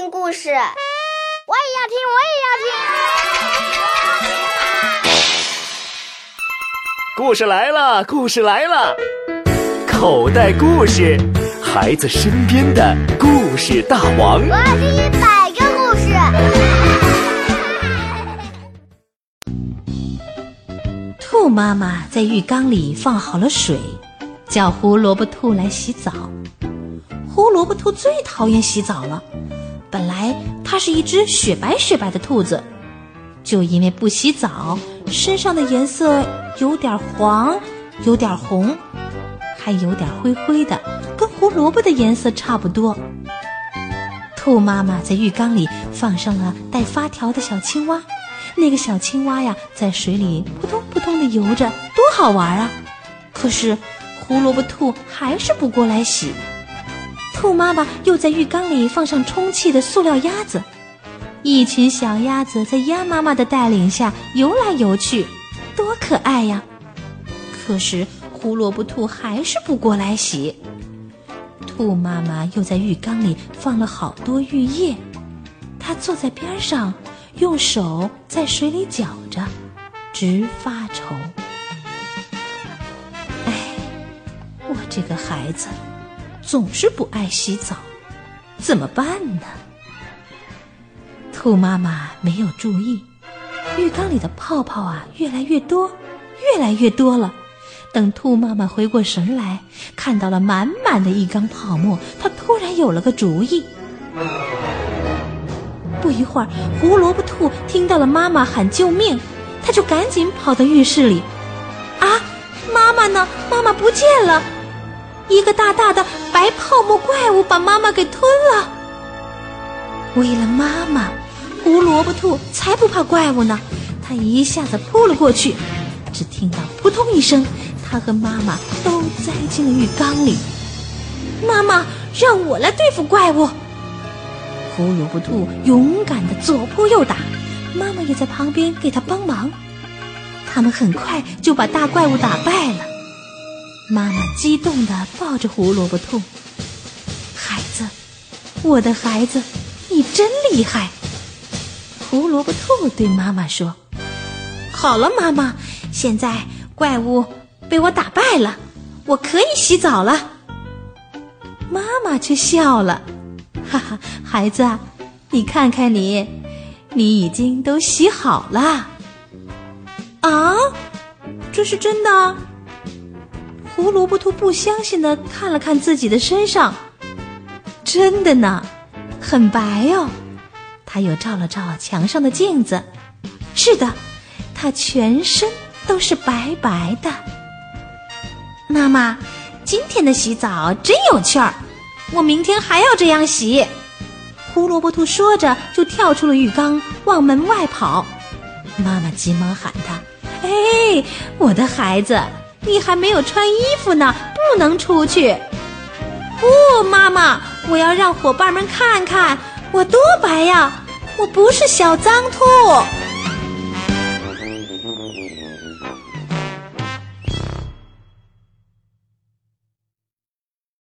听故事，我也要听，我也要听。故事来了，故事来了，口袋故事，孩子身边的故事大王。我要听一百个故事。兔妈妈在浴缸里放好了水，叫胡萝卜兔来洗澡。胡萝卜兔最讨厌洗澡了。本来它是一只雪白雪白的兔子，就因为不洗澡，身上的颜色有点黄，有点红，还有点灰灰的，跟胡萝卜的颜色差不多。兔妈妈在浴缸里放上了带发条的小青蛙，那个小青蛙呀，在水里扑通扑通的游着，多好玩啊！可是胡萝卜兔还是不过来洗。兔妈妈又在浴缸里放上充气的塑料鸭子，一群小鸭子在鸭妈妈的带领下游来游去，多可爱呀！可是胡萝卜兔还是不过来洗。兔妈妈又在浴缸里放了好多浴液，它坐在边上，用手在水里搅着，直发愁。哎，我这个孩子。总是不爱洗澡，怎么办呢？兔妈妈没有注意，浴缸里的泡泡啊越来越多，越来越多了。等兔妈妈回过神来，看到了满满的一缸泡沫，她突然有了个主意。不一会儿，胡萝卜兔听到了妈妈喊救命，他就赶紧跑到浴室里。啊，妈妈呢？妈妈不见了！一个大大的白泡沫怪物把妈妈给吞了。为了妈妈，胡萝卜兔才不怕怪物呢。它一下子扑了过去，只听到扑通一声，它和妈妈都栽进了浴缸里。妈妈，让我来对付怪物。胡萝卜兔勇敢的左扑右打，妈妈也在旁边给他帮忙。他们很快就把大怪物打败了。妈妈激动地抱着胡萝卜兔，孩子，我的孩子，你真厉害！胡萝卜兔对妈妈说：“好了，妈妈，现在怪物被我打败了，我可以洗澡了。”妈妈却笑了：“哈哈，孩子，你看看你，你已经都洗好了。”啊，这是真的？胡萝卜兔不相信的看了看自己的身上，真的呢，很白哦。他又照了照墙上的镜子，是的，他全身都是白白的。妈妈，今天的洗澡真有趣儿，我明天还要这样洗。胡萝卜兔说着，就跳出了浴缸，往门外跑。妈妈急忙喊他：“哎，我的孩子！”你还没有穿衣服呢，不能出去。不，妈妈，我要让伙伴们看看我多白呀！我不是小脏兔。